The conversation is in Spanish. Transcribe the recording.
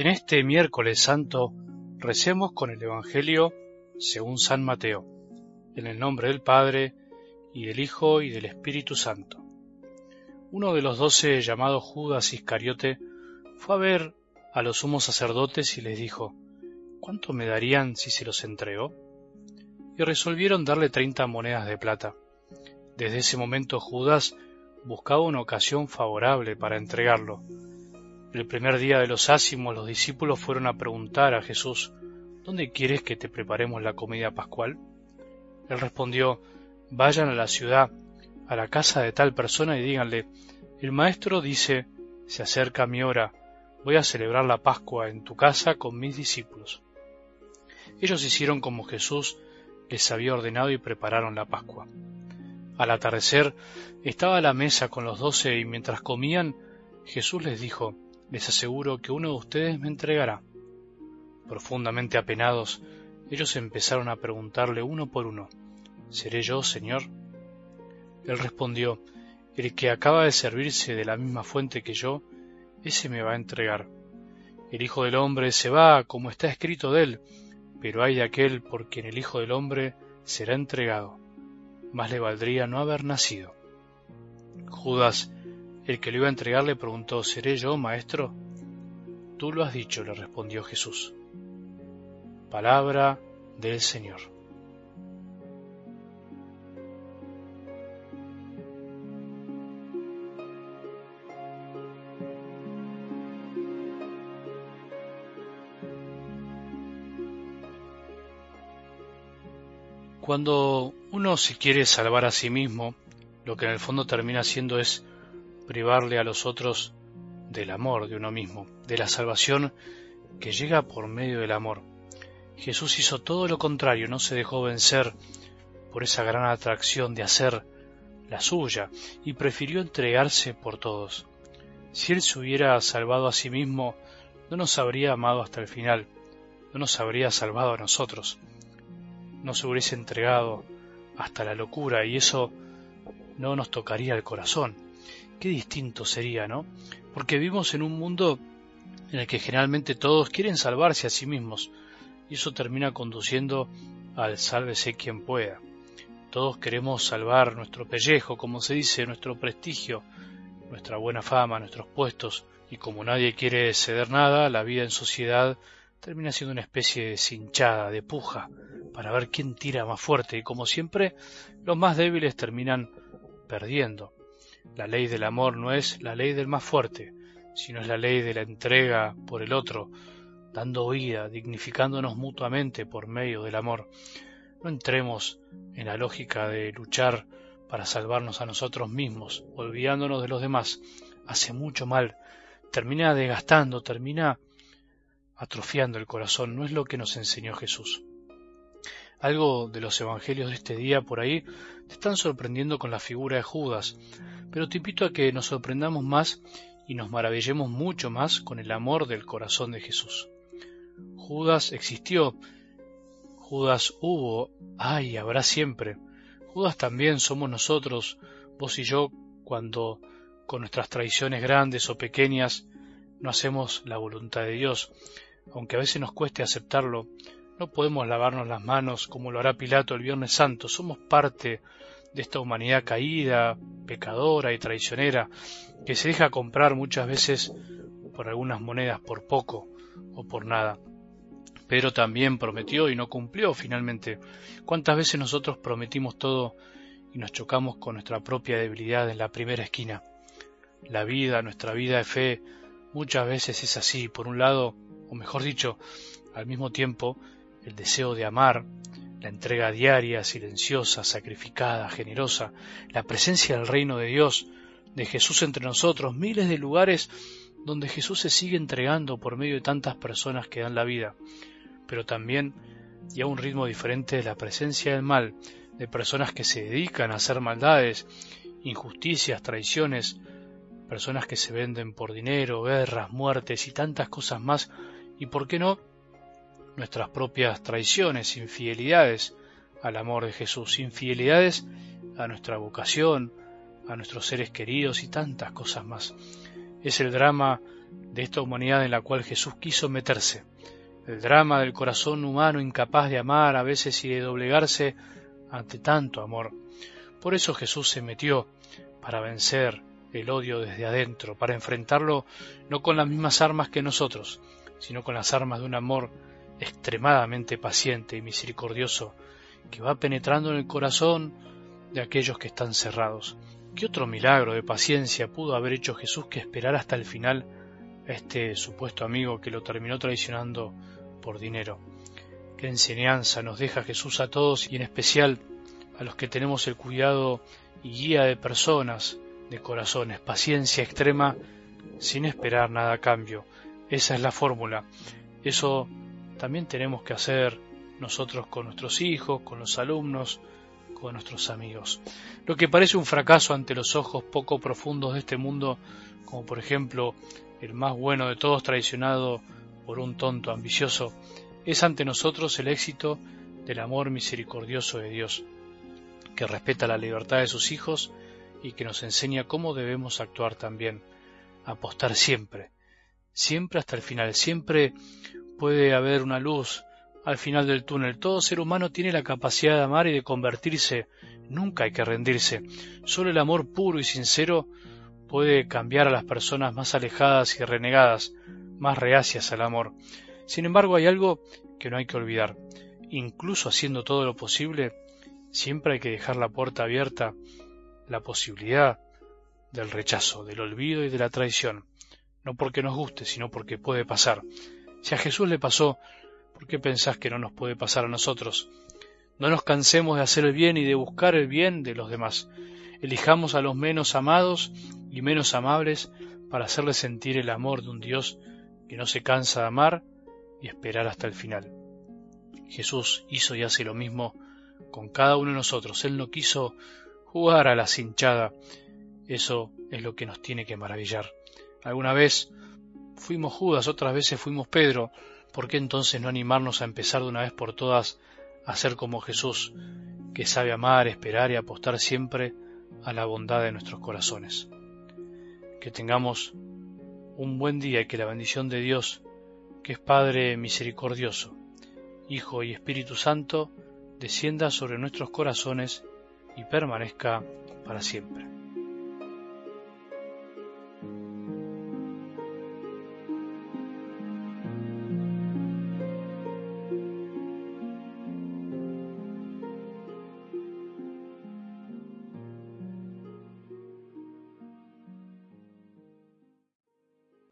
En este miércoles santo recemos con el Evangelio según San Mateo, en el nombre del Padre, y del Hijo, y del Espíritu Santo. Uno de los doce, llamado Judas Iscariote, fue a ver a los sumos sacerdotes y les dijo, ¿Cuánto me darían si se los entregó? Y resolvieron darle treinta monedas de plata. Desde ese momento Judas buscaba una ocasión favorable para entregarlo, el primer día de los ácimos los discípulos fueron a preguntar a Jesús, ¿Dónde quieres que te preparemos la comida pascual? Él respondió, Vayan a la ciudad, a la casa de tal persona y díganle, el maestro dice, se acerca mi hora, voy a celebrar la Pascua en tu casa con mis discípulos. Ellos hicieron como Jesús les había ordenado y prepararon la Pascua. Al atardecer estaba a la mesa con los doce y mientras comían, Jesús les dijo, les aseguro que uno de ustedes me entregará. Profundamente apenados, ellos empezaron a preguntarle uno por uno, ¿Seré yo, Señor? Él respondió, El que acaba de servirse de la misma fuente que yo, ese me va a entregar. El Hijo del Hombre se va, como está escrito de él, pero hay de aquel por quien el Hijo del Hombre será entregado. Más le valdría no haber nacido. Judas el que le iba a entregar le preguntó, ¿Seré yo, maestro? Tú lo has dicho, le respondió Jesús. Palabra del Señor. Cuando uno se quiere salvar a sí mismo, lo que en el fondo termina siendo es privarle a los otros del amor de uno mismo, de la salvación que llega por medio del amor. Jesús hizo todo lo contrario, no se dejó vencer por esa gran atracción de hacer la suya y prefirió entregarse por todos. Si Él se hubiera salvado a sí mismo, no nos habría amado hasta el final, no nos habría salvado a nosotros, no se hubiese entregado hasta la locura y eso no nos tocaría el corazón qué distinto sería, ¿no? Porque vivimos en un mundo en el que generalmente todos quieren salvarse a sí mismos y eso termina conduciendo al sálvese quien pueda. Todos queremos salvar nuestro pellejo, como se dice, nuestro prestigio, nuestra buena fama, nuestros puestos, y como nadie quiere ceder nada, la vida en sociedad termina siendo una especie de cinchada, de puja, para ver quién tira más fuerte, y como siempre, los más débiles terminan perdiendo. La ley del amor no es la ley del más fuerte, sino es la ley de la entrega por el otro, dando vida, dignificándonos mutuamente por medio del amor. No entremos en la lógica de luchar para salvarnos a nosotros mismos, olvidándonos de los demás. Hace mucho mal, termina desgastando, termina atrofiando el corazón. No es lo que nos enseñó Jesús. Algo de los evangelios de este día por ahí te están sorprendiendo con la figura de Judas, pero te invito a que nos sorprendamos más y nos maravillemos mucho más con el amor del corazón de Jesús. Judas existió, Judas hubo, hay y habrá siempre. Judas también somos nosotros, vos y yo, cuando con nuestras tradiciones grandes o pequeñas no hacemos la voluntad de Dios, aunque a veces nos cueste aceptarlo, no podemos lavarnos las manos como lo hará Pilato el Viernes Santo, somos parte de esta humanidad caída, pecadora y traicionera, que se deja comprar muchas veces por algunas monedas por poco o por nada. Pero también prometió y no cumplió finalmente. ¿Cuántas veces nosotros prometimos todo y nos chocamos con nuestra propia debilidad en la primera esquina? La vida, nuestra vida de fe, muchas veces es así. Por un lado, o mejor dicho, al mismo tiempo, el deseo de amar, la entrega diaria, silenciosa, sacrificada, generosa, la presencia del reino de Dios, de Jesús entre nosotros, miles de lugares donde Jesús se sigue entregando por medio de tantas personas que dan la vida, pero también, y a un ritmo diferente, la presencia del mal, de personas que se dedican a hacer maldades, injusticias, traiciones, personas que se venden por dinero, guerras, muertes y tantas cosas más, y por qué no, nuestras propias traiciones, infidelidades al amor de Jesús, infidelidades a nuestra vocación, a nuestros seres queridos y tantas cosas más. Es el drama de esta humanidad en la cual Jesús quiso meterse, el drama del corazón humano incapaz de amar a veces y de doblegarse ante tanto amor. Por eso Jesús se metió para vencer el odio desde adentro, para enfrentarlo no con las mismas armas que nosotros, sino con las armas de un amor extremadamente paciente y misericordioso que va penetrando en el corazón de aquellos que están cerrados. ¿Qué otro milagro de paciencia pudo haber hecho Jesús que esperar hasta el final a este supuesto amigo que lo terminó traicionando por dinero? ¿Qué enseñanza nos deja Jesús a todos y en especial a los que tenemos el cuidado y guía de personas, de corazones, paciencia extrema sin esperar nada a cambio? Esa es la fórmula. Eso también tenemos que hacer nosotros con nuestros hijos, con los alumnos, con nuestros amigos. Lo que parece un fracaso ante los ojos poco profundos de este mundo, como por ejemplo el más bueno de todos traicionado por un tonto ambicioso, es ante nosotros el éxito del amor misericordioso de Dios, que respeta la libertad de sus hijos y que nos enseña cómo debemos actuar también, apostar siempre, siempre hasta el final, siempre puede haber una luz al final del túnel. Todo ser humano tiene la capacidad de amar y de convertirse. Nunca hay que rendirse. Solo el amor puro y sincero puede cambiar a las personas más alejadas y renegadas, más reacias al amor. Sin embargo, hay algo que no hay que olvidar. Incluso haciendo todo lo posible, siempre hay que dejar la puerta abierta, la posibilidad del rechazo, del olvido y de la traición. No porque nos guste, sino porque puede pasar. Si a Jesús le pasó ¿Por qué pensás que no nos puede pasar a nosotros? No nos cansemos de hacer el bien y de buscar el bien de los demás. Elijamos a los menos amados y menos amables para hacerles sentir el amor de un Dios que no se cansa de amar y esperar hasta el final. Jesús hizo y hace lo mismo con cada uno de nosotros. Él no quiso jugar a la cinchada. Eso es lo que nos tiene que maravillar. Alguna vez fuimos Judas, otras veces fuimos Pedro, ¿por qué entonces no animarnos a empezar de una vez por todas a ser como Jesús, que sabe amar, esperar y apostar siempre a la bondad de nuestros corazones? Que tengamos un buen día y que la bendición de Dios, que es Padre misericordioso, Hijo y Espíritu Santo, descienda sobre nuestros corazones y permanezca para siempre.